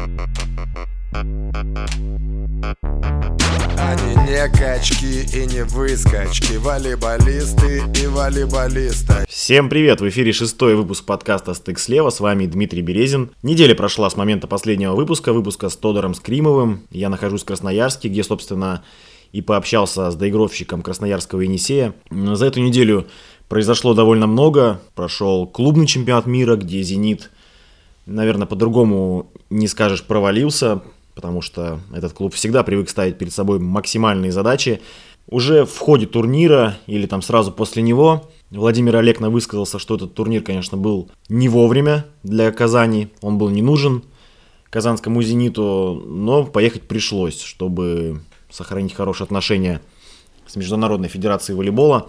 Они не качки и не выскочки, волейболисты и волейболисты. Всем привет! В эфире шестой выпуск подкаста «Стык слева». С вами Дмитрий Березин. Неделя прошла с момента последнего выпуска, выпуска с Тодором Скримовым. Я нахожусь в Красноярске, где, собственно, и пообщался с доигровщиком красноярского Енисея. За эту неделю произошло довольно много. Прошел клубный чемпионат мира, где «Зенит», наверное, по-другому не скажешь, провалился потому что этот клуб всегда привык ставить перед собой максимальные задачи. Уже в ходе турнира или там сразу после него Владимир Олегна высказался, что этот турнир, конечно, был не вовремя для Казани, он был не нужен казанскому «Зениту», но поехать пришлось, чтобы сохранить хорошие отношения с Международной Федерацией волейбола.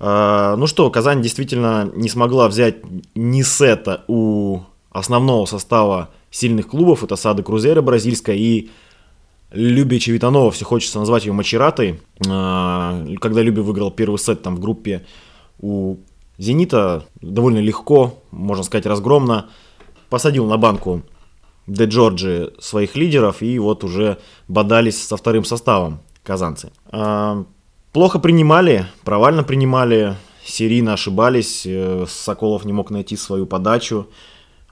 А, ну что, Казань действительно не смогла взять ни сета у основного состава сильных клубов. Это Сады Крузера бразильская и Люби Чевитанова, все хочется назвать ее Мачератой. А, когда Люби выиграл первый сет там в группе у Зенита, довольно легко, можно сказать, разгромно, посадил на банку Де Джорджи своих лидеров и вот уже бодались со вторым составом казанцы. А, плохо принимали, провально принимали, серийно ошибались, э, Соколов не мог найти свою подачу,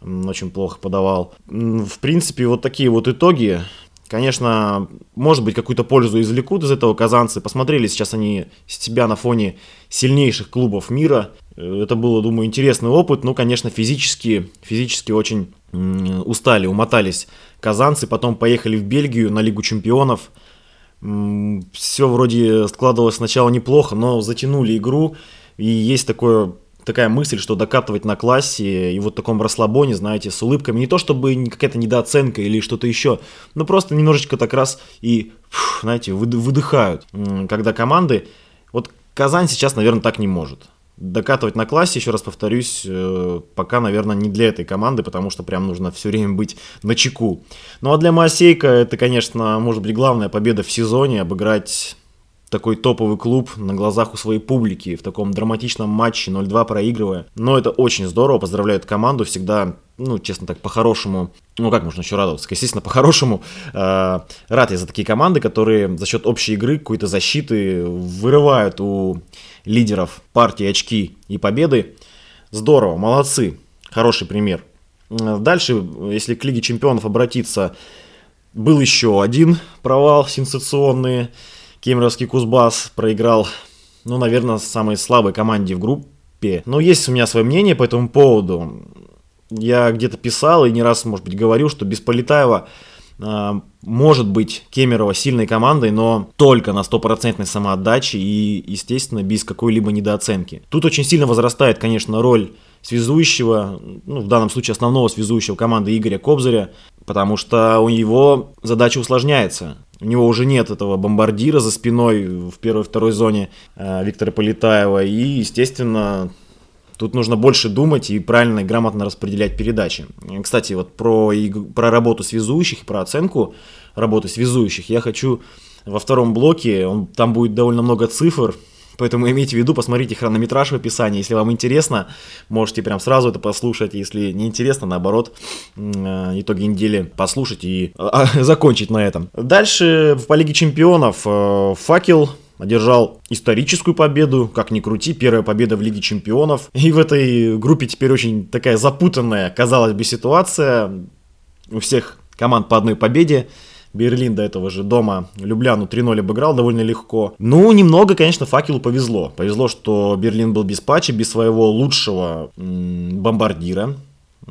очень плохо подавал. В принципе, вот такие вот итоги. Конечно, может быть, какую-то пользу извлекут из этого казанцы. Посмотрели сейчас они себя на фоне сильнейших клубов мира. Это было, думаю, интересный опыт. Ну, конечно, физически, физически очень устали, умотались казанцы. Потом поехали в Бельгию на Лигу чемпионов. Все вроде складывалось сначала неплохо, но затянули игру. И есть такое такая мысль, что докатывать на классе и вот в таком расслабоне, знаете, с улыбками, не то чтобы какая-то недооценка или что-то еще, но просто немножечко так раз и, знаете, выдыхают, когда команды, вот Казань сейчас, наверное, так не может. Докатывать на классе, еще раз повторюсь, э, пока, наверное, не для этой команды, потому что прям нужно все время быть на чеку. Ну а для Моосейка это, конечно, может быть главная победа в сезоне, обыграть такой топовый клуб на глазах у своей публики в таком драматичном матче 0-2 проигрывая. Но это очень здорово, поздравляю эту команду, всегда, ну, честно так, по-хорошему, ну, как можно еще радоваться, естественно, по-хорошему, э, рад я за такие команды, которые за счет общей игры, какой-то защиты вырывают у лидеров партии очки и победы. Здорово, молодцы, хороший пример. Дальше, если к Лиге Чемпионов обратиться, был еще один провал сенсационный. Кемеровский Кузбасс проиграл, ну, наверное, самой слабой команде в группе. Но есть у меня свое мнение по этому поводу. Я где-то писал и не раз, может быть, говорил, что без Полетаева э, может быть Кемерово сильной командой, но только на стопроцентной самоотдаче и, естественно, без какой-либо недооценки. Тут очень сильно возрастает, конечно, роль связующего, ну, в данном случае основного связующего команды Игоря Кобзаря, потому что у него задача усложняется. У него уже нет этого бомбардира за спиной в первой-второй зоне э, Виктора Полетаева. И, естественно, тут нужно больше думать и правильно и грамотно распределять передачи. Кстати, вот про, про работу связующих про оценку работы связующих я хочу во втором блоке, он, там будет довольно много цифр, Поэтому имейте в виду, посмотрите хронометраж в описании. Если вам интересно, можете прям сразу это послушать. Если не интересно, наоборот, э, итоги недели послушать и а, закончить на этом. Дальше по Лиге Чемпионов э, Факел одержал историческую победу, как ни крути, первая победа в Лиге Чемпионов. И в этой группе теперь очень такая запутанная, казалось бы, ситуация. У всех команд по одной победе. Берлин до этого же дома Любляну 3-0 обыграл довольно легко. Ну, немного, конечно, факелу повезло. Повезло, что Берлин был без патча, без своего лучшего м- бомбардира.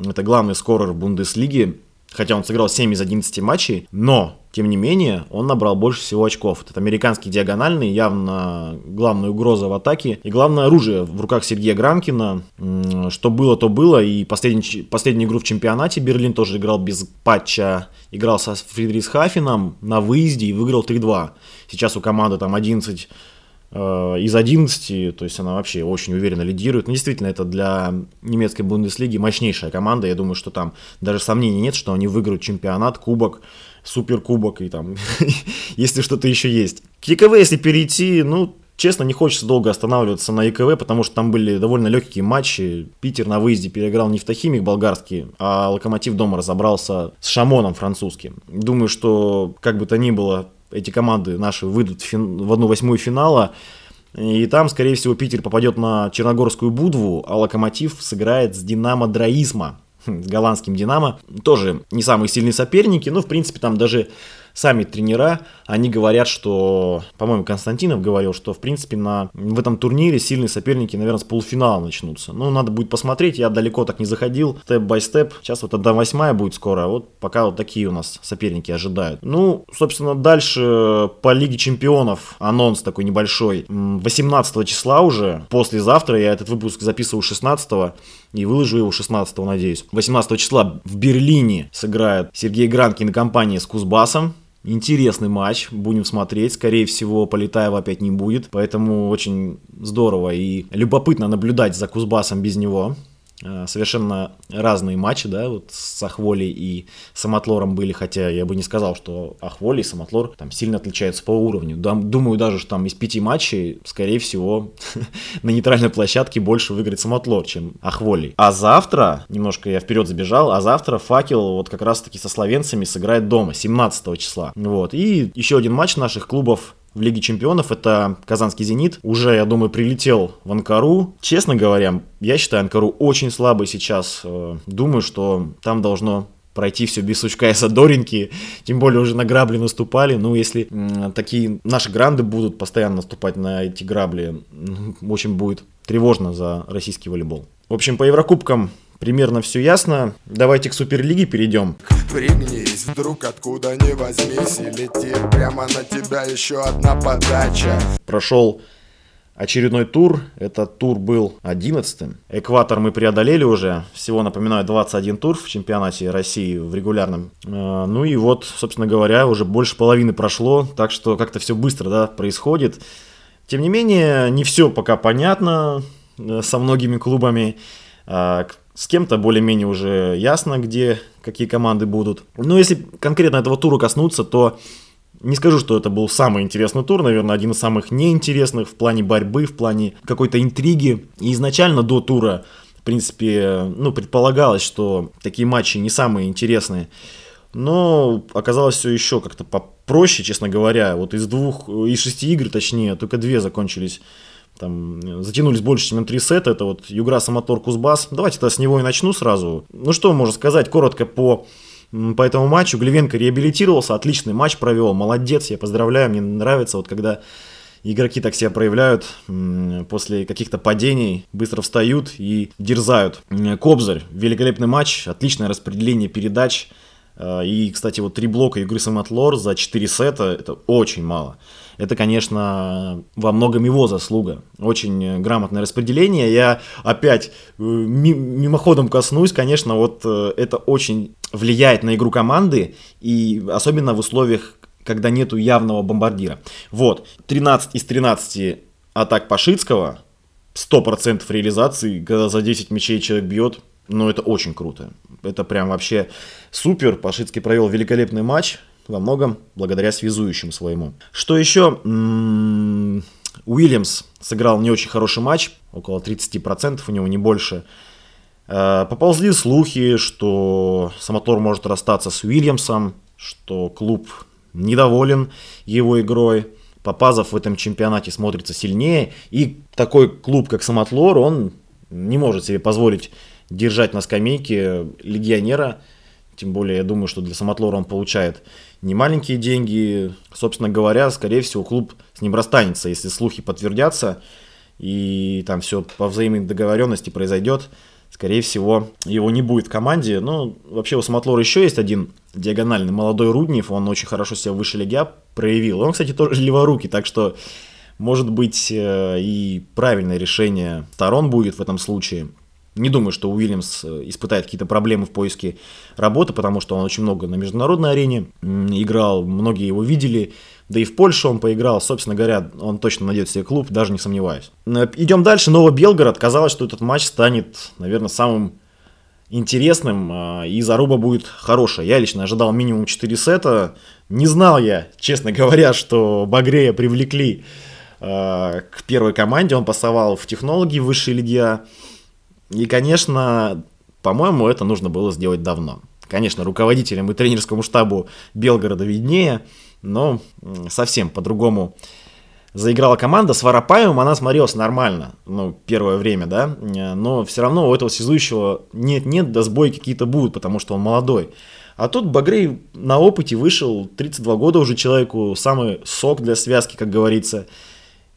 Это главный скорер Бундеслиги хотя он сыграл 7 из 11 матчей, но, тем не менее, он набрал больше всего очков. Этот американский диагональный, явно главная угроза в атаке и главное оружие в руках Сергея Грамкина. Что было, то было, и последний, последнюю игру в чемпионате Берлин тоже играл без патча, играл со Фридрисхафеном на выезде и выиграл 3-2. Сейчас у команды там 11 Э, из 11, то есть она вообще очень уверенно лидирует. Ну, действительно, это для немецкой Бундеслиги мощнейшая команда. Я думаю, что там даже сомнений нет, что они выиграют чемпионат, кубок, суперкубок и там, если что-то еще есть. К ЕКВ, если перейти, ну, Честно, не хочется долго останавливаться на ЕКВ, потому что там были довольно легкие матчи. Питер на выезде переиграл нефтохимик болгарский, а Локомотив дома разобрался с Шамоном французским. Думаю, что как бы то ни было, эти команды наши выйдут в, фин... в одну восьмую финала. И там, скорее всего, Питер попадет на Черногорскую Будву, а Локомотив сыграет с Динамо Драизма, с голландским Динамо. Тоже не самые сильные соперники, но, в принципе, там даже сами тренера, они говорят, что, по-моему, Константинов говорил, что, в принципе, на, в этом турнире сильные соперники, наверное, с полуфинала начнутся. Ну, надо будет посмотреть, я далеко так не заходил, степ-бай-степ. Сейчас вот одна восьмая будет скоро, а вот пока вот такие у нас соперники ожидают. Ну, собственно, дальше по Лиге Чемпионов анонс такой небольшой. 18 числа уже, послезавтра, я этот выпуск записываю 16 и выложу его 16 надеюсь. 18 числа в Берлине сыграет Сергей Гранкин и компания с Кузбассом. Интересный матч, будем смотреть. Скорее всего, Полетаева опять не будет, поэтому очень здорово и любопытно наблюдать за Кузбассом без него. Э, совершенно разные матчи, да, вот с Ахволей и Самотлором были, хотя я бы не сказал, что Ахволи и Самотлор там сильно отличаются по уровню. Думаю даже, что там из пяти матчей, скорее всего, на нейтральной площадке больше выиграет Самотлор, чем Ахволи. А завтра, немножко я вперед забежал, а завтра Факел вот как раз-таки со словенцами сыграет дома, 17 числа. Вот, и еще один матч наших клубов в Лиге Чемпионов. Это Казанский Зенит. Уже, я думаю, прилетел в Анкару. Честно говоря, я считаю Анкару очень слабый сейчас. Э, думаю, что там должно пройти все без сучка и задоринки, тем более уже на грабли наступали, ну, если такие наши гранды будут постоянно наступать на эти грабли, очень будет тревожно за российский волейбол. В общем, по Еврокубкам примерно все ясно. Давайте к Суперлиге перейдем. Пригнись, вдруг откуда не возьмись И летит прямо на тебя еще одна подача Прошел очередной тур. Этот тур был 11 Экватор мы преодолели уже. Всего, напоминаю, 21 тур в чемпионате России в регулярном. Э, ну и вот, собственно говоря, уже больше половины прошло. Так что как-то все быстро да, происходит. Тем не менее, не все пока понятно э, со многими клубами. А, с кем-то более-менее уже ясно, где какие команды будут. Но если конкретно этого тура коснуться, то не скажу, что это был самый интересный тур, наверное, один из самых неинтересных в плане борьбы, в плане какой-то интриги. И изначально до тура, в принципе, ну, предполагалось, что такие матчи не самые интересные. Но оказалось все еще как-то попроще, честно говоря. Вот из двух, из шести игр, точнее, только две закончились там затянулись больше, чем на три сета. Это вот Югра, Самотор, Кузбасс. Давайте тогда с него и начну сразу. Ну что можно сказать коротко по по этому матчу. Глевенко реабилитировался, отличный матч провел, молодец, я поздравляю, мне нравится, вот когда игроки так себя проявляют после каких-то падений, быстро встают и дерзают. Кобзарь, великолепный матч, отличное распределение передач. Э, и, кстати, вот три блока игры Самотлор за 4 сета, это очень мало это, конечно, во многом его заслуга. Очень грамотное распределение. Я опять э, мимоходом коснусь, конечно, вот э, это очень влияет на игру команды, и особенно в условиях, когда нету явного бомбардира. Вот, 13 из 13 атак Пашицкого, 100% реализации, когда за 10 мячей человек бьет, ну это очень круто. Это прям вообще супер. Пашицкий провел великолепный матч во многом благодаря связующим своему. Что еще? М-м, Уильямс сыграл не очень хороший матч, около 30%, у него не больше. Э, поползли слухи, что Самотор может расстаться с Уильямсом, что клуб недоволен его игрой. Попазов в этом чемпионате смотрится сильнее. И такой клуб, как Самотлор, он не может себе позволить держать на скамейке легионера. Тем более, я думаю, что для Самотлора он получает не маленькие деньги. Собственно говоря, скорее всего, клуб с ним расстанется, если слухи подтвердятся и там все по взаимной договоренности произойдет. Скорее всего, его не будет в команде. Ну, вообще у Самотлора еще есть один диагональный молодой Руднев. Он очень хорошо себя в высшей лиге проявил. Он, кстати, тоже леворукий, так что может быть э, и правильное решение сторон будет в этом случае. Не думаю, что Уильямс э, испытает какие-то проблемы в поиске работы, потому что он очень много на международной арене играл, многие его видели, да и в Польше он поиграл, собственно говоря, он точно найдет себе клуб, даже не сомневаюсь. Идем дальше, Ново Белгород, казалось, что этот матч станет, наверное, самым интересным, а, и заруба будет хорошая. Я лично ожидал минимум 4 сета, не знал я, честно говоря, что Багрея привлекли э, к первой команде, он пасовал в технологии высшей лиги. И, конечно, по-моему, это нужно было сделать давно. Конечно, руководителям и тренерскому штабу Белгорода виднее, но совсем по-другому заиграла команда. С Воропаевым она смотрелась нормально, ну, первое время, да, но все равно у этого связующего нет-нет, да сбои какие-то будут, потому что он молодой. А тут Багрей на опыте вышел, 32 года уже человеку, самый сок для связки, как говорится.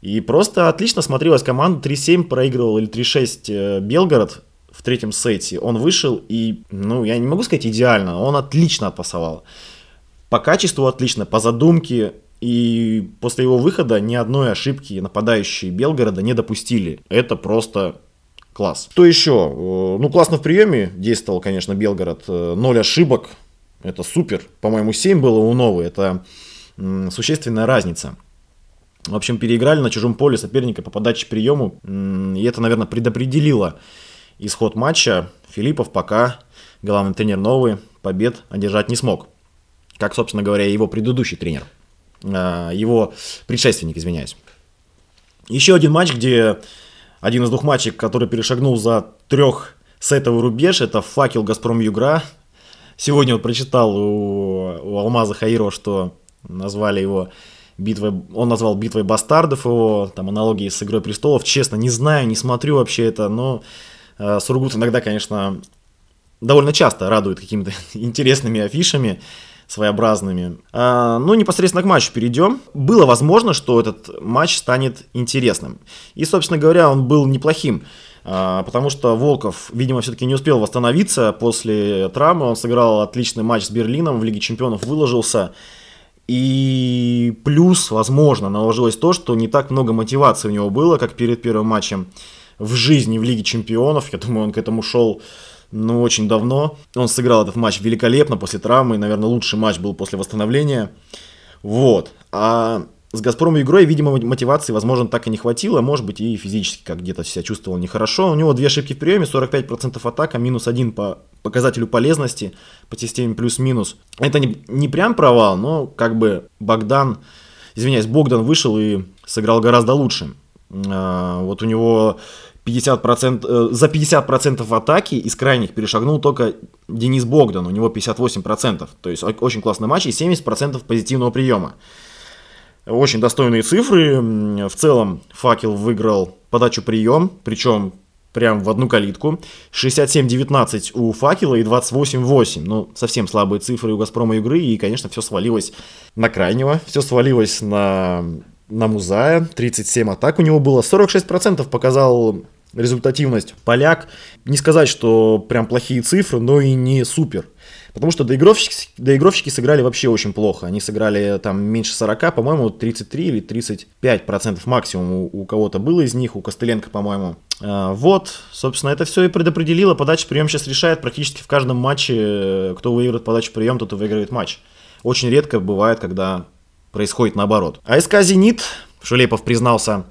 И просто отлично смотрелась команда, 3-7 проигрывал или 3-6 э, Белгород в третьем сете. Он вышел и, ну, я не могу сказать идеально, он отлично отпасовал. По качеству отлично, по задумке, и после его выхода ни одной ошибки нападающие Белгорода не допустили. Это просто класс. Что еще? Э, ну, классно в приеме действовал, конечно, Белгород. Э, ноль ошибок. Это супер. По-моему, 7 было у Новой. Это существенная разница. В общем, переиграли на чужом поле соперника по подаче приему. И это, наверное, предопределило исход матча. Филиппов пока, главный тренер Новый, побед одержать не смог. Как, собственно говоря, его предыдущий тренер. А, его предшественник, извиняюсь. Еще один матч, где один из двух матчей, который перешагнул за трех сетовый рубеж, это факел Газпром Югра. Сегодня вот прочитал у, у Алмаза Хаирова, что назвали его битвой, он назвал битвой бастардов его, там аналогии с Игрой Престолов. Честно, не знаю, не смотрю вообще это, но э, Сургут иногда, конечно, довольно часто радует какими-то интересными афишами своеобразными. А, ну, непосредственно к матчу перейдем. Было возможно, что этот матч станет интересным. И, собственно говоря, он был неплохим. А, потому что Волков, видимо, все-таки не успел восстановиться после травмы. Он сыграл отличный матч с Берлином в Лиге Чемпионов, выложился. И плюс, возможно, наложилось то, что не так много мотивации у него было, как перед первым матчем в жизни в Лиге Чемпионов. Я думаю, он к этому шел ну, очень давно. Он сыграл этот матч великолепно после травмы, наверное, лучший матч был после восстановления. Вот. А с Газпромом игрой, видимо, мотивации, возможно, так и не хватило, может быть, и физически как где-то себя чувствовал нехорошо. У него две ошибки в приеме, 45% атака, минус один по показателю полезности по системе плюс-минус. Это не, не прям провал, но как бы Богдан, извиняюсь, Богдан вышел и сыграл гораздо лучше. А, вот у него 50%, э, за 50% атаки из крайних перешагнул только Денис Богдан, у него 58%. То есть очень классный матч и 70% позитивного приема. Очень достойные цифры. В целом Факел выиграл подачу прием, причем прям в одну калитку. 67-19 у Факела и 28-8. Ну, совсем слабые цифры у Газпрома игры. И, конечно, все свалилось на крайнего. Все свалилось на, на Музая. 37 атак у него было. 46% показал результативность поляк. Не сказать, что прям плохие цифры, но и не супер. Потому что доигровщики, доигровщики сыграли вообще очень плохо. Они сыграли там меньше 40, по-моему, 33 или 35 процентов максимум у, у кого-то было из них, у Костыленко, по-моему. А, вот, собственно, это все и предопределило. Подача прием сейчас решает практически в каждом матче. Кто выиграет подачу прием, тот и выиграет матч. Очень редко бывает, когда происходит наоборот. АСК «Зенит», Шулепов признался,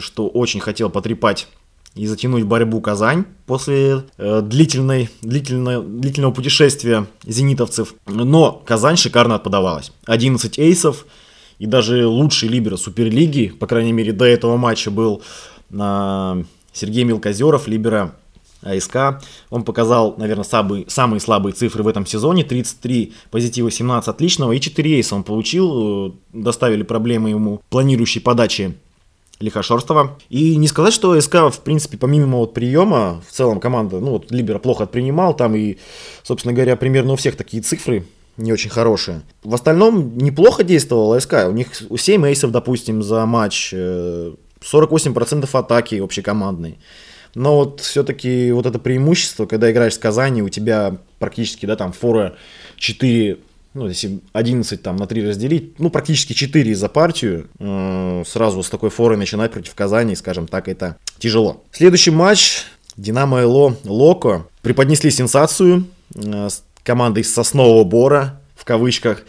что очень хотел потрепать и затянуть борьбу Казань после э, длительной, длительной, длительного путешествия зенитовцев. Но Казань шикарно отподавалась. 11 эйсов и даже лучший либер Суперлиги, по крайней мере до этого матча был э, Сергей Мелкозеров, либера АСК. Он показал, наверное, самые, самые слабые цифры в этом сезоне. 33 позитива, 17 отличного и 4 эйса он получил. Э, доставили проблемы ему планирующей подачи Лихошорстова. И не сказать, что СК, в принципе, помимо вот приема, в целом команда, ну вот Либера плохо принимал, там и, собственно говоря, примерно у всех такие цифры не очень хорошие. В остальном неплохо действовала СК. У них 7 эйсов, допустим, за матч, 48% э, атаки общекомандной. Но вот все-таки вот это преимущество, когда играешь с Казани, у тебя практически, да, там фора 4 ну, если 11 там на 3 разделить, ну, практически 4 за партию, э, сразу с такой форой начинать против Казани, скажем так, это тяжело. Следующий матч, Динамо Эло Локо, преподнесли сенсацию э, с командой Соснового Бора, в кавычках,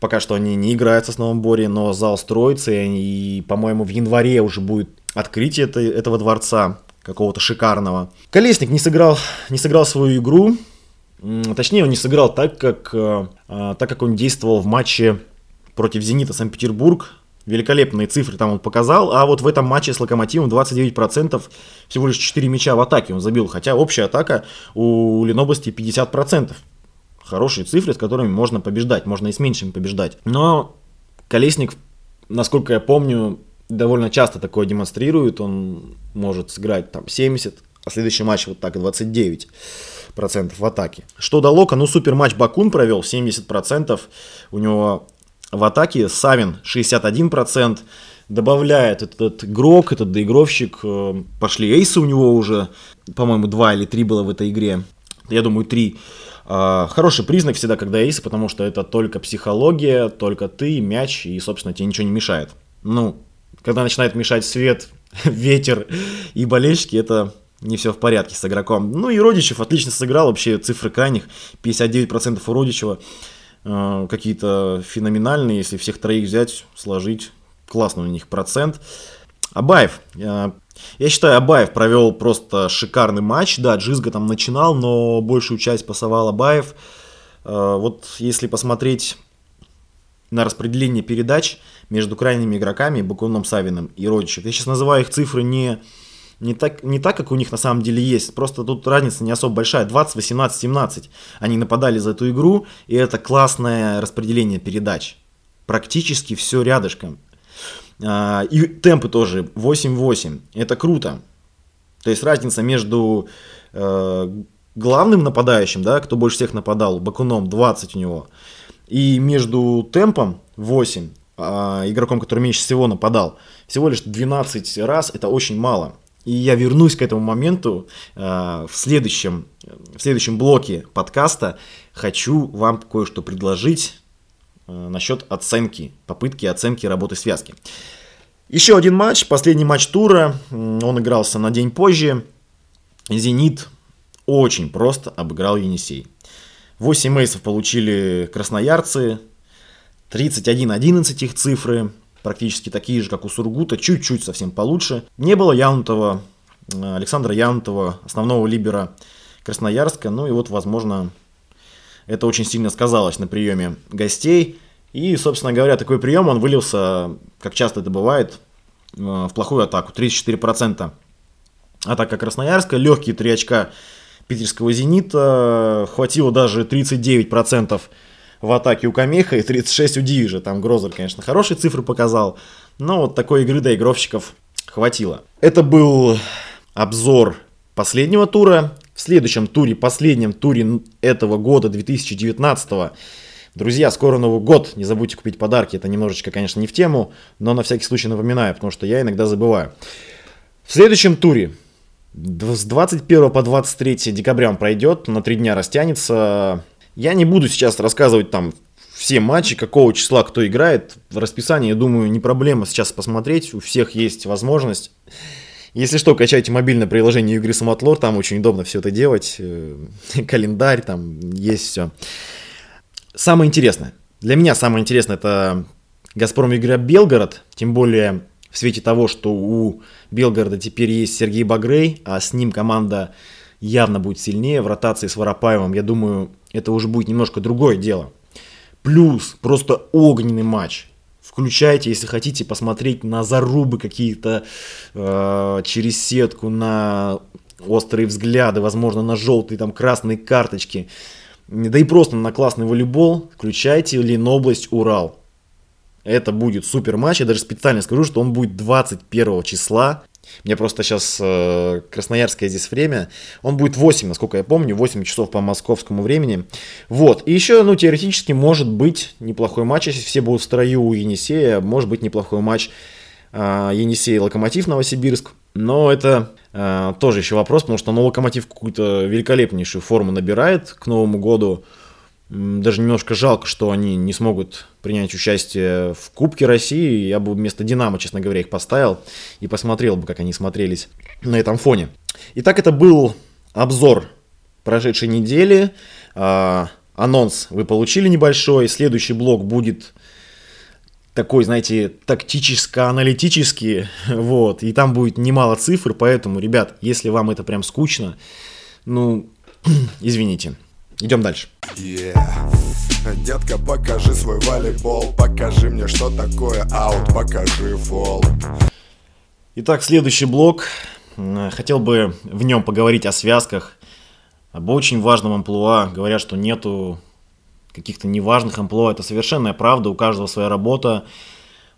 пока что они не играют в Сосновом Боре, но зал строится, и, по-моему, в январе уже будет открытие это, этого дворца, какого-то шикарного. Колесник не сыграл, не сыграл свою игру, Точнее, он не сыграл так, как, э, а, так как он действовал в матче против «Зенита» Санкт-Петербург. Великолепные цифры там он показал, а вот в этом матче с Локомотивом 29% всего лишь 4 мяча в атаке он забил, хотя общая атака у Ленобласти 50%. Хорошие цифры, с которыми можно побеждать, можно и с меньшими побеждать. Но Колесник, насколько я помню, довольно часто такое демонстрирует, он может сыграть там 70, а следующий матч вот так 29 процентов в атаке. Что до Лока, ну супер матч Бакун провел 70 процентов, у него в атаке Савин 61 процент, добавляет этот игрок, этот доигровщик, э, пошли эйсы у него уже, по-моему, два или три было в этой игре, я думаю, три. А, хороший признак всегда, когда эйсы, потому что это только психология, только ты, мяч, и, собственно, тебе ничего не мешает. Ну, когда начинает мешать свет, ветер и болельщики, это не все в порядке с игроком. Ну и Родичев отлично сыграл, вообще цифры крайних, 59% у Родичева, э, какие-то феноменальные, если всех троих взять, сложить, классный у них процент. Абаев, э, я считаю, Абаев провел просто шикарный матч, да, Джизга там начинал, но большую часть пасовал Абаев. Э, вот если посмотреть на распределение передач между крайними игроками, Бакуном, Савиным и Родичев. Я сейчас называю их цифры не, не, так, не так, как у них на самом деле есть. Просто тут разница не особо большая. 20, 18, 17. Они нападали за эту игру, и это классное распределение передач. Практически все рядышком. А, и темпы тоже 8-8. Это круто. То есть разница между э, главным нападающим, да, кто больше всех нападал, Бакуном 20 у него, и между темпом 8, а, игроком, который меньше всего нападал, всего лишь 12 раз, это очень мало. И я вернусь к этому моменту э, в, следующем, в следующем блоке подкаста. Хочу вам кое-что предложить э, насчет оценки, попытки оценки работы связки. Еще один матч, последний матч тура. Он игрался на день позже. «Зенит» очень просто обыграл «Енисей». 8 эйсов получили красноярцы, 31-11 их цифры, практически такие же, как у Сургута, чуть-чуть совсем получше. Не было Янутова, э, Александра Янутова, основного либера Красноярска, ну и вот, возможно, это очень сильно сказалось на приеме гостей. И, собственно говоря, такой прием, он вылился, как часто это бывает, э, в плохую атаку, 34%. Атака Красноярска, легкие 3 очка питерского «Зенита». Хватило даже 39% в атаке у Камеха и 36 у Дивижа. Там Грозер, конечно, хорошие цифры показал. Но вот такой игры доигровщиков хватило. Это был обзор последнего тура. В следующем туре, последнем туре этого года, 2019 Друзья, скоро Новый год, не забудьте купить подарки. Это немножечко, конечно, не в тему, но на всякий случай напоминаю, потому что я иногда забываю. В следующем туре с 21 по 23 декабря он пройдет, на три дня растянется. Я не буду сейчас рассказывать там все матчи, какого числа кто играет. В расписании, я думаю, не проблема сейчас посмотреть. У всех есть возможность. Если что, качайте мобильное приложение игры Самотлор, там очень удобно все это делать. Э, календарь, там есть все. Самое интересное. Для меня самое интересное это Газпром игра Белгород. Тем более в свете того, что у Белгорода теперь есть Сергей Багрей, а с ним команда явно будет сильнее в ротации с Воропаевым. Я думаю, это уже будет немножко другое дело. Плюс просто огненный матч. Включайте, если хотите посмотреть на зарубы какие-то э, через сетку, на острые взгляды, возможно, на желтые, там, красные карточки. Да и просто на классный волейбол. Включайте Ленобласть Урал. Это будет супер матч. Я даже специально скажу, что он будет 21 числа. Мне просто сейчас э, красноярское здесь время. Он будет 8, насколько я помню, 8 часов по московскому времени. Вот. И еще, ну, теоретически может быть неплохой матч, если все будут в строю у Енисея. Может быть неплохой матч э, Енисей-Локомотив Новосибирск. Но это э, тоже еще вопрос, потому что ну, Локомотив какую-то великолепнейшую форму набирает к Новому году. Даже немножко жалко, что они не смогут принять участие в Кубке России. Я бы вместо Динамо, честно говоря, их поставил и посмотрел бы, как они смотрелись на этом фоне. Итак, это был обзор прошедшей недели. А, анонс вы получили небольшой. Следующий блок будет такой, знаете, тактическо-аналитический, вот, и там будет немало цифр, поэтому, ребят, если вам это прям скучно, ну, извините. Идем дальше. Yeah. Детка, покажи свой волейбол Покажи мне, что такое аут Покажи фол Итак, следующий блок. Хотел бы в нем поговорить о связках, об очень важном амплуа. Говорят, что нету каких-то неважных амплуа. Это совершенная правда, у каждого своя работа.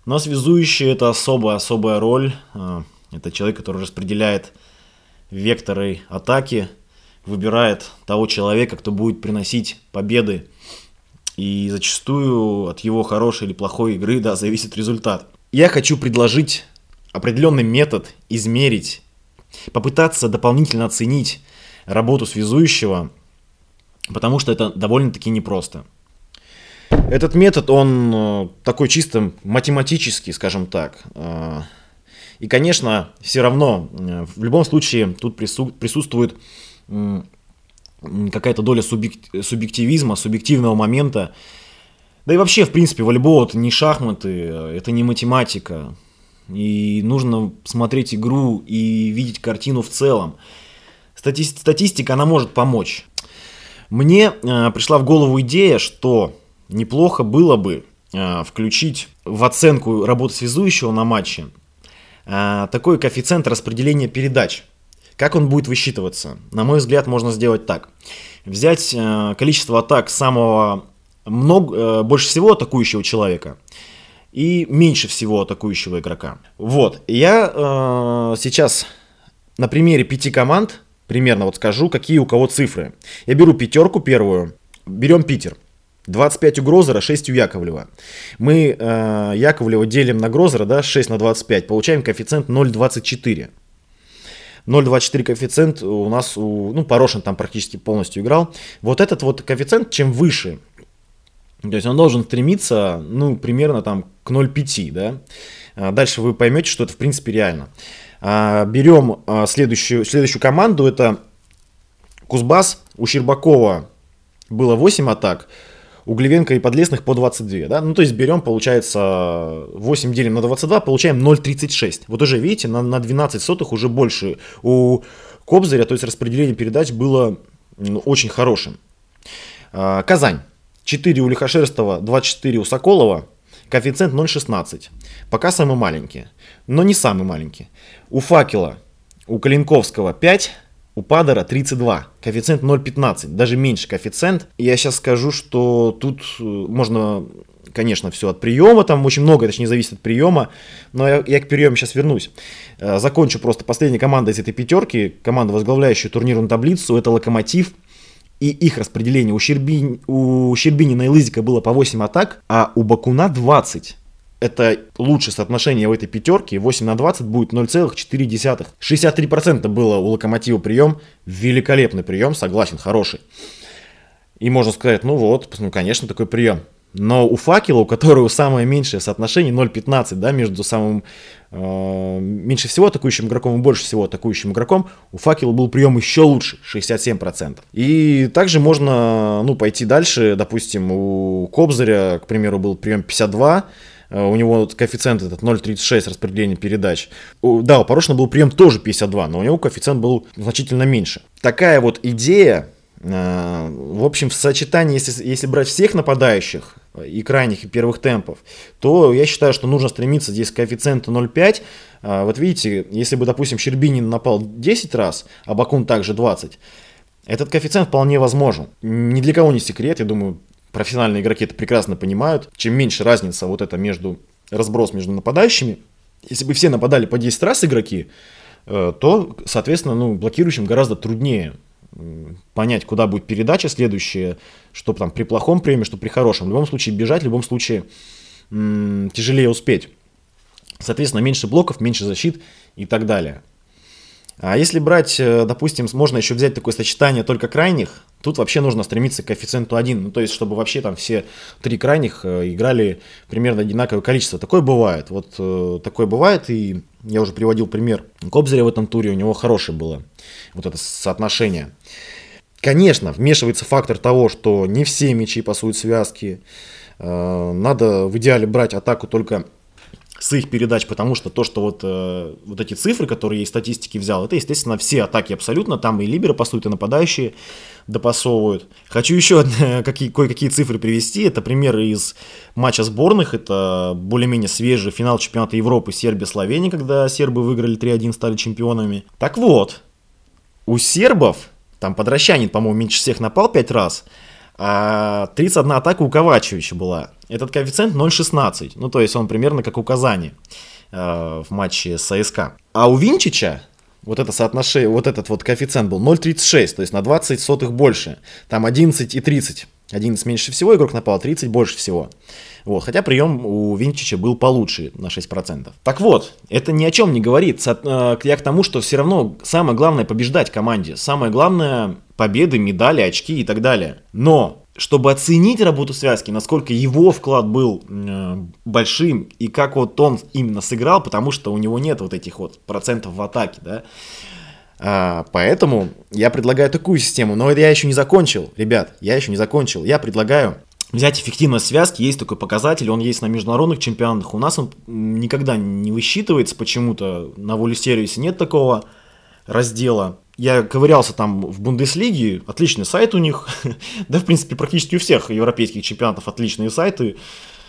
Но связующий это особая-особая роль. А, это человек, который распределяет векторы атаки, выбирает того человека, кто будет приносить победы. И зачастую от его хорошей или плохой игры да, зависит результат. Я хочу предложить определенный метод измерить, попытаться дополнительно оценить работу связующего, потому что это довольно-таки непросто. Этот метод, он э, такой чисто математический, скажем так. Э, и, конечно, все равно, э, в любом случае, тут присутствует какая-то доля субъективизма, субъективного момента. Да и вообще, в принципе, волейбол это не шахматы, это не математика. И нужно смотреть игру и видеть картину в целом. Стати статистика, она может помочь. Мне э, пришла в голову идея, что неплохо было бы э, включить в оценку работы связующего на матче э, такой коэффициент распределения передач. Как он будет высчитываться? На мой взгляд, можно сделать так. Взять э, количество атак самого много, э, больше всего атакующего человека и меньше всего атакующего игрока. Вот, я э, сейчас на примере пяти команд примерно вот скажу, какие у кого цифры. Я беру пятерку первую, берем Питер. 25 у Грозера, 6 у Яковлева. Мы э, Яковлева делим на Грозера, да, 6 на 25, получаем коэффициент 0,24. 0,24 коэффициент у нас, у, ну, Порошин там практически полностью играл. Вот этот вот коэффициент, чем выше, то есть он должен стремиться, ну, примерно там к 0,5, да. А дальше вы поймете, что это в принципе реально. А, берем а, следующую, следующую команду, это Кузбасс, у Щербакова было 8 атак, у Глевенко и Подлесных по 22, да, ну то есть берем, получается, 8 делим на 22, получаем 0,36. Вот уже видите, на, на 12 сотых уже больше. У Кобзаря, то есть распределение передач было ну, очень хорошим. Казань. 4 у Лихошерстова, 24 у Соколова, коэффициент 0,16. Пока самый маленький, но не самый маленький. У Факела, у Калинковского 5, у Падера 32, коэффициент 0,15, даже меньше коэффициент. Я сейчас скажу, что тут э, можно, конечно, все от приема, там очень много, это не зависит от приема, но я, я к приему сейчас вернусь. Э, закончу просто последняя команда из этой пятерки, команда, возглавляющая турнирную таблицу, это Локомотив, и их распределение. У, Щербин, у Щербинина и Лызика было по 8 атак, а у Бакуна 20. Это лучшее соотношение в этой пятерке. 8 на 20 будет 0,4. 63% было у Локомотива прием. Великолепный прием, согласен, хороший. И можно сказать, ну вот, ну конечно, такой прием. Но у факела, у которого самое меньшее соотношение 0,15, да, между самым э, меньше всего атакующим игроком и больше всего атакующим игроком, у факела был прием еще лучше, 67%. И также можно, ну, пойти дальше, допустим, у Кобзаря, к примеру, был прием 52, э, у него коэффициент этот 0,36 распределение передач. Да, у Порошина был прием тоже 52, но у него коэффициент был значительно меньше. Такая вот идея, э, в общем, в сочетании, если, если брать всех нападающих, и крайних, и первых темпов, то я считаю, что нужно стремиться здесь к коэффициенту 0,5. А, вот видите, если бы, допустим, Щербинин напал 10 раз, а Бакун также 20, этот коэффициент вполне возможен. Ни для кого не секрет, я думаю, профессиональные игроки это прекрасно понимают. Чем меньше разница вот это между разброс между нападающими, если бы все нападали по 10 раз игроки, э, то, соответственно, ну, блокирующим гораздо труднее понять, куда будет передача следующая, что там при плохом приеме, что при хорошем. В любом случае бежать, в любом случае м- тяжелее успеть. Соответственно, меньше блоков, меньше защит и так далее. А если брать, э, допустим, можно еще взять такое сочетание только крайних, тут вообще нужно стремиться к коэффициенту 1. Ну, то есть, чтобы вообще там все три крайних э, играли примерно одинаковое количество. Такое бывает. Вот э, такое бывает, и я уже приводил пример Кобзаря в этом туре, у него хорошее было вот это соотношение. Конечно, вмешивается фактор того, что не все мячи пасуют связки. Надо в идеале брать атаку только с их передач, потому что то, что вот, э, вот эти цифры, которые я из статистики взял, это, естественно, все атаки абсолютно, там и либеры пасуют, и нападающие допасовывают. Хочу еще какие, кое-какие цифры привести, это примеры из матча сборных, это более-менее свежий финал чемпионата Европы Сербия-Словения, когда сербы выиграли 3-1, стали чемпионами. Так вот, у сербов, там подращанин, по-моему, меньше всех напал 5 раз, а 31 атака у Ковачевича была. Этот коэффициент 0,16. Ну, то есть он примерно как у Казани э, в матче с АСК. А у Винчича вот это соотношение, вот этот вот коэффициент был 0,36, то есть на 20 сотых больше. Там 11 и 30. 11 меньше всего игрок напал, 30 больше всего. Вот, хотя прием у Винчича был получше на 6%. Так вот, это ни о чем не говорит. Э, я к тому, что все равно самое главное побеждать команде. Самое главное победы, медали, очки и так далее. Но чтобы оценить работу связки, насколько его вклад был э, большим и как вот он именно сыграл, потому что у него нет вот этих вот процентов в атаке, да. А, поэтому я предлагаю такую систему, но это я еще не закончил, ребят, я еще не закончил. Я предлагаю взять эффективность связки, есть такой показатель, он есть на международных чемпионатах, у нас он никогда не высчитывается почему-то, на воле сервисе нет такого раздела. Я ковырялся там в Бундеслиге, отличный сайт у них, да, в принципе, практически у всех европейских чемпионатов отличные сайты,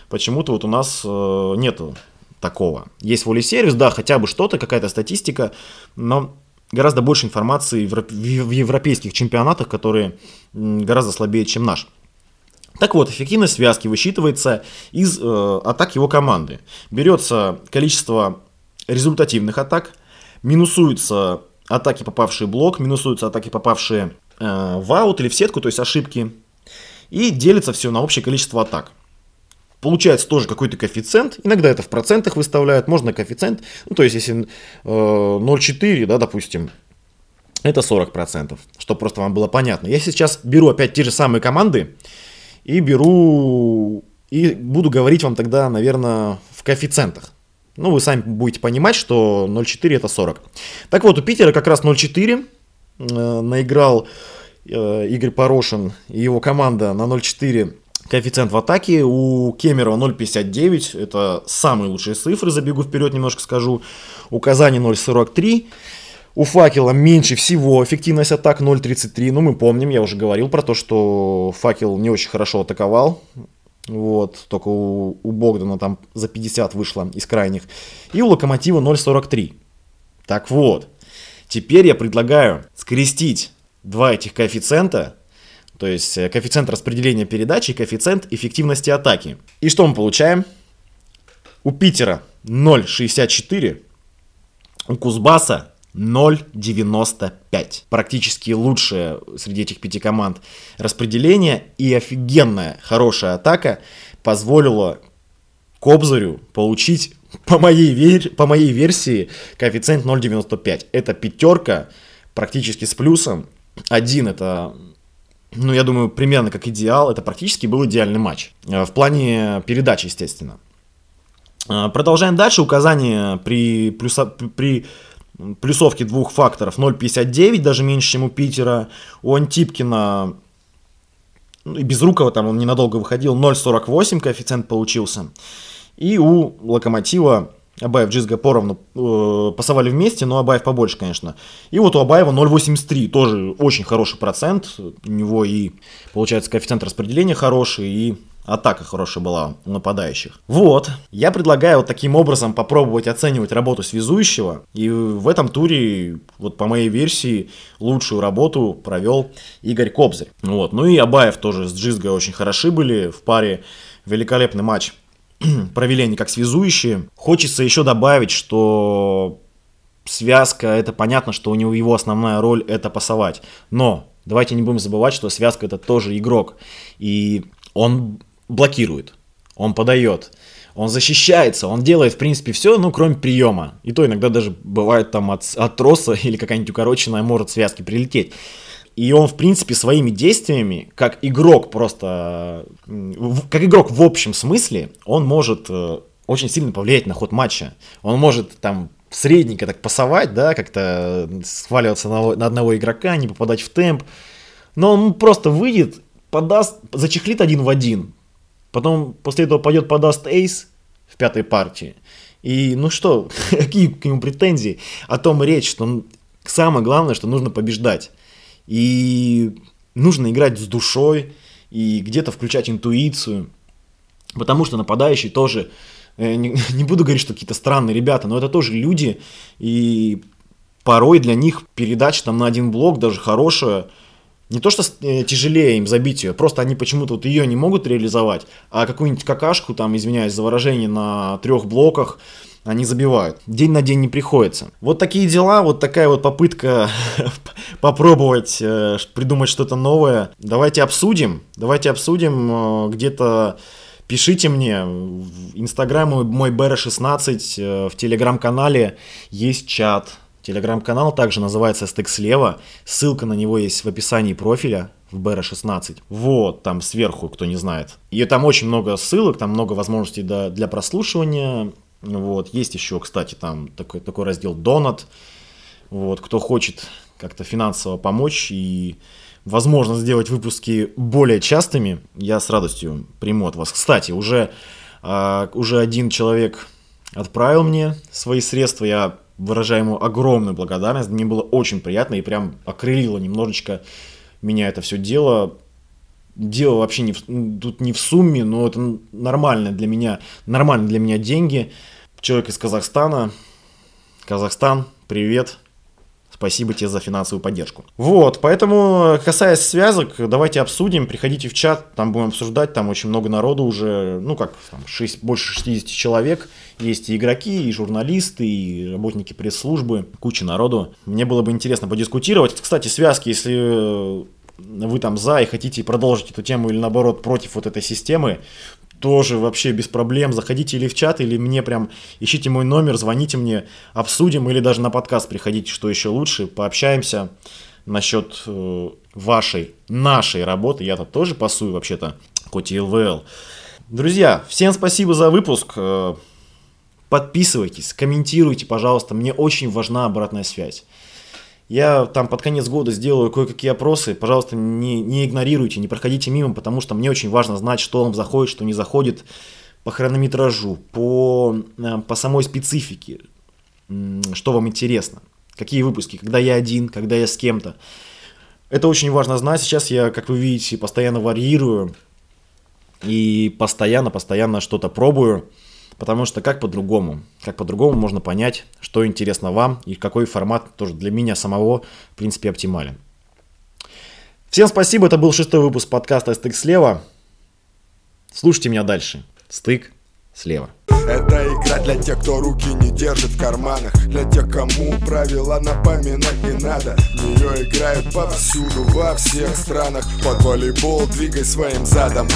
почему-то вот у нас э, нету такого. Есть волей-сервис, да, хотя бы что-то, какая-то статистика, но гораздо больше информации в, европейских чемпионатах, которые гораздо слабее, чем наш. Так вот, эффективность связки высчитывается из э, атак его команды. Берется количество результативных атак, минусуется атаки, попавшие в блок, минусуются атаки, попавшие э, в аут или в сетку, то есть ошибки, и делится все на общее количество атак. Получается тоже какой-то коэффициент, иногда это в процентах выставляют, можно коэффициент, ну то есть если э, 0,4, да, допустим, это 40%, чтобы просто вам было понятно. Я сейчас беру опять те же самые команды и беру и буду говорить вам тогда, наверное, в коэффициентах. Ну, вы сами будете понимать, что 0,4 это 40. Так вот, у Питера как раз 0,4 э, наиграл э, Игорь Порошин и его команда на 0,4 коэффициент в атаке. У Кемерова 0,59, это самые лучшие цифры, забегу вперед немножко скажу. У Казани 0,43. У Факела меньше всего эффективность атак 0.33. Ну, мы помним, я уже говорил про то, что Факел не очень хорошо атаковал. Вот, только у, у Богдана там за 50 вышло из крайних. И у Локомотива 0.43. Так вот, теперь я предлагаю скрестить два этих коэффициента, то есть э, коэффициент распределения передачи и коэффициент эффективности атаки. И что мы получаем? У Питера 0.64, у Кузбасса 0,95. Практически лучшее среди этих пяти команд распределение и офигенная хорошая атака позволила Кобзарю получить по моей, вер... по моей версии коэффициент 0,95. Это пятерка практически с плюсом. Один это ну, я думаю, примерно как идеал. Это практически был идеальный матч. Э, в плане передачи, естественно. Э, продолжаем дальше. Указание при, плюса, при плюсовки двух факторов 0,59, даже меньше, чем у Питера. У Антипкина ну, и Безрукова там он ненадолго выходил, 0,48 коэффициент получился. И у Локомотива Абаев, Джизга поровну э, пасовали вместе, но Абаев побольше, конечно. И вот у Абаева 0,83, тоже очень хороший процент. У него и, получается, коэффициент распределения хороший, и атака хорошая была у нападающих. Вот, я предлагаю вот таким образом попробовать оценивать работу связующего, и в этом туре, вот по моей версии, лучшую работу провел Игорь Кобзарь. Вот, ну и Абаев тоже с Джизгой очень хороши были в паре, великолепный матч провели они как связующие. Хочется еще добавить, что связка, это понятно, что у него его основная роль это пасовать. Но давайте не будем забывать, что связка это тоже игрок. И он блокирует, он подает, он защищается, он делает, в принципе, все, ну, кроме приема. И то иногда даже бывает там от, от троса или какая-нибудь укороченная может связки прилететь. И он, в принципе, своими действиями, как игрок просто, как игрок в общем смысле, он может э, очень сильно повлиять на ход матча. Он может там средненько так пасовать, да, как-то сваливаться на, на одного игрока, не попадать в темп. Но он просто выйдет, подаст, зачехлит один в один, Потом после этого пойдет подаст эйс в пятой партии. И ну что, какие к нему претензии? О том речь, что самое главное, что нужно побеждать. И нужно играть с душой и где-то включать интуицию. Потому что нападающий тоже, э, не буду говорить, что какие-то странные ребята, но это тоже люди. И порой для них передача там на один блок, даже хорошая, не то что э, тяжелее им забить ее, просто они почему-то вот ее не могут реализовать, а какую-нибудь какашку, там, извиняюсь за выражение, на трех блоках они забивают. День на день не приходится. Вот такие дела, вот такая вот попытка попробовать э, придумать что-то новое. Давайте обсудим, давайте обсудим э, где-то Пишите мне в инстаграм мой BR16, в телеграм-канале есть чат, Телеграм-канал также называется «Стык слева». Ссылка на него есть в описании профиля в BR16. Вот, там сверху, кто не знает. И там очень много ссылок, там много возможностей для, для прослушивания. Вот, есть еще, кстати, там такой, такой раздел «Донат». Вот, кто хочет как-то финансово помочь и возможно сделать выпуски более частыми, я с радостью приму от вас. Кстати, уже, э, уже один человек отправил мне свои средства, я выражаю ему огромную благодарность. Мне было очень приятно и прям окрылило немножечко меня это все дело. Дело вообще не в, тут не в сумме, но это нормально для меня, нормально для меня деньги. Человек из Казахстана. Казахстан, привет. Спасибо тебе за финансовую поддержку. Вот, поэтому, касаясь связок, давайте обсудим, приходите в чат, там будем обсуждать, там очень много народу уже, ну как, там 6, больше 60 человек, есть и игроки, и журналисты, и работники пресс-службы, куча народу. Мне было бы интересно подискутировать. Кстати, связки, если вы там за и хотите продолжить эту тему или наоборот против вот этой системы, тоже вообще без проблем. Заходите или в чат, или мне прям ищите мой номер, звоните мне, обсудим, или даже на подкаст приходите, что еще лучше, пообщаемся насчет э, вашей, нашей работы. Я-то тоже пасую вообще-то, хоть и ЛВЛ. Друзья, всем спасибо за выпуск. Э, подписывайтесь, комментируйте, пожалуйста. Мне очень важна обратная связь. Я там под конец года сделаю кое-какие опросы. Пожалуйста, не, не игнорируйте, не проходите мимо, потому что мне очень важно знать, что вам заходит, что не заходит по хронометражу, по, э, по самой специфике, что вам интересно. Какие выпуски, когда я один, когда я с кем-то. Это очень важно знать. Сейчас я, как вы видите, постоянно варьирую и постоянно-постоянно что-то пробую. Потому что как по-другому? Как по-другому можно понять, что интересно вам и какой формат тоже для меня самого, в принципе, оптимален. Всем спасибо, это был шестой выпуск подкаста «Стык слева». Слушайте меня дальше. Стык слева. Это игра для тех, кто руки не держит в карманах Для тех, кому правила напоминать не надо В нее играют повсюду, во всех странах Под волейбол двигай своим задом